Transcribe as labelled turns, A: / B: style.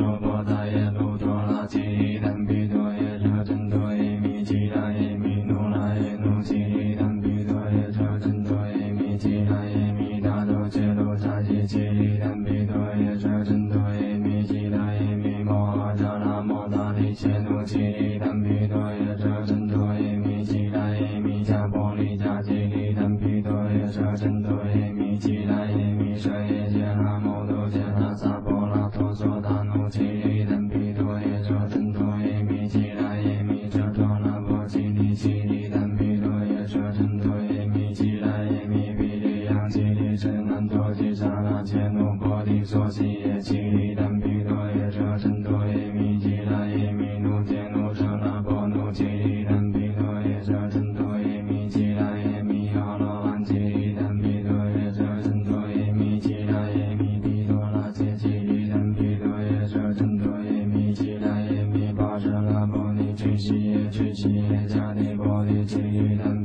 A: 说多怛也多拉吉里檀毗多耶者真多耶弥吉多耶弥那多耶那吉里檀毗多耶者真多耶弥吉多耶弥达多揭罗沙吉吉里檀毗多耶者真多耶弥吉多耶弥摩诃迦纳摩达利揭多吉里檀毗多耶者真多耶弥吉多耶弥迦波利迦吉利檀毗多耶者真多耶弥吉多耶弥舍耶。 จิริธันปิโตเยชัตเติณโทเอมิชิรัญเอมิชะโตลาปวะจิริธันปิโตเยชั 去吸烟去吸烟家庭暴力去与他